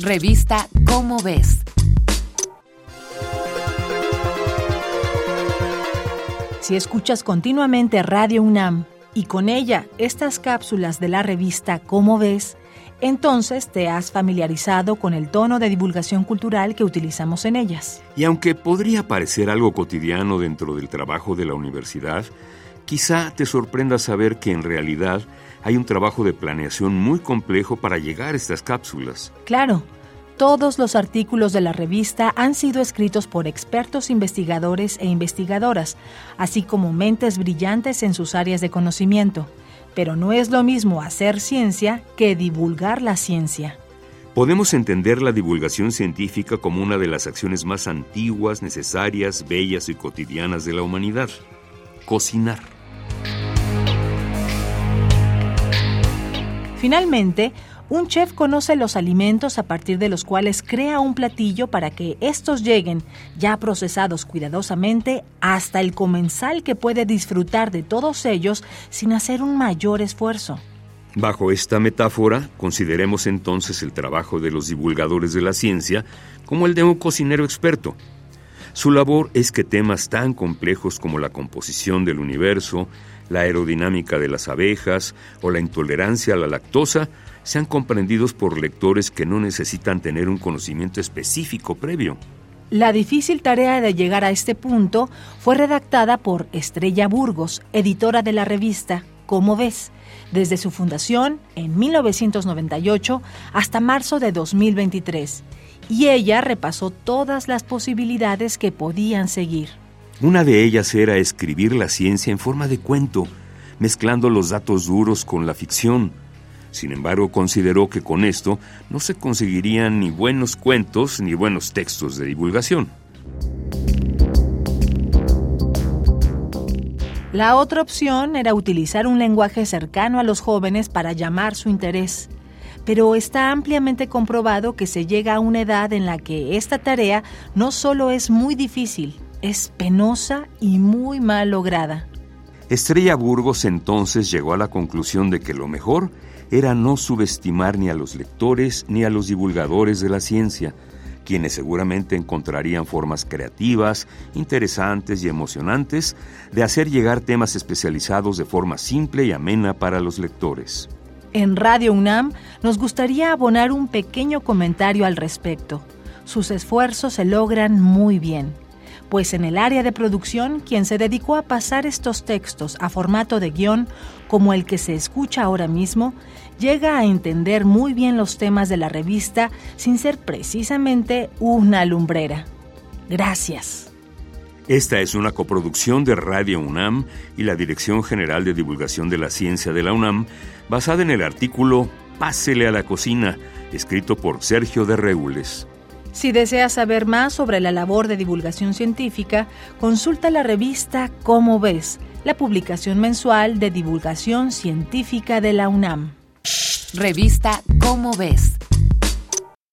Revista Cómo ves. Si escuchas continuamente Radio UNAM y con ella estas cápsulas de la revista Cómo ves, entonces te has familiarizado con el tono de divulgación cultural que utilizamos en ellas. Y aunque podría parecer algo cotidiano dentro del trabajo de la universidad, quizá te sorprenda saber que en realidad hay un trabajo de planeación muy complejo para llegar a estas cápsulas. Claro, todos los artículos de la revista han sido escritos por expertos investigadores e investigadoras, así como mentes brillantes en sus áreas de conocimiento. Pero no es lo mismo hacer ciencia que divulgar la ciencia. Podemos entender la divulgación científica como una de las acciones más antiguas, necesarias, bellas y cotidianas de la humanidad. Cocinar. Finalmente, un chef conoce los alimentos a partir de los cuales crea un platillo para que estos lleguen, ya procesados cuidadosamente, hasta el comensal que puede disfrutar de todos ellos sin hacer un mayor esfuerzo. Bajo esta metáfora, consideremos entonces el trabajo de los divulgadores de la ciencia como el de un cocinero experto. Su labor es que temas tan complejos como la composición del universo, la aerodinámica de las abejas o la intolerancia a la lactosa sean comprendidos por lectores que no necesitan tener un conocimiento específico previo. La difícil tarea de llegar a este punto fue redactada por Estrella Burgos, editora de la revista Cómo ves, desde su fundación en 1998 hasta marzo de 2023, y ella repasó todas las posibilidades que podían seguir. Una de ellas era escribir la ciencia en forma de cuento, mezclando los datos duros con la ficción, sin embargo, consideró que con esto no se conseguirían ni buenos cuentos ni buenos textos de divulgación. La otra opción era utilizar un lenguaje cercano a los jóvenes para llamar su interés. Pero está ampliamente comprobado que se llega a una edad en la que esta tarea no solo es muy difícil, es penosa y muy mal lograda. Estrella Burgos entonces llegó a la conclusión de que lo mejor era no subestimar ni a los lectores ni a los divulgadores de la ciencia, quienes seguramente encontrarían formas creativas, interesantes y emocionantes de hacer llegar temas especializados de forma simple y amena para los lectores. En Radio UNAM nos gustaría abonar un pequeño comentario al respecto. Sus esfuerzos se logran muy bien pues en el área de producción quien se dedicó a pasar estos textos a formato de guion, como el que se escucha ahora mismo, llega a entender muy bien los temas de la revista sin ser precisamente una lumbrera. Gracias. Esta es una coproducción de Radio UNAM y la Dirección General de Divulgación de la Ciencia de la UNAM, basada en el artículo Pásele a la cocina, escrito por Sergio de Regules. Si deseas saber más sobre la labor de divulgación científica, consulta la revista Cómo ves, la publicación mensual de divulgación científica de la UNAM. Revista Cómo ves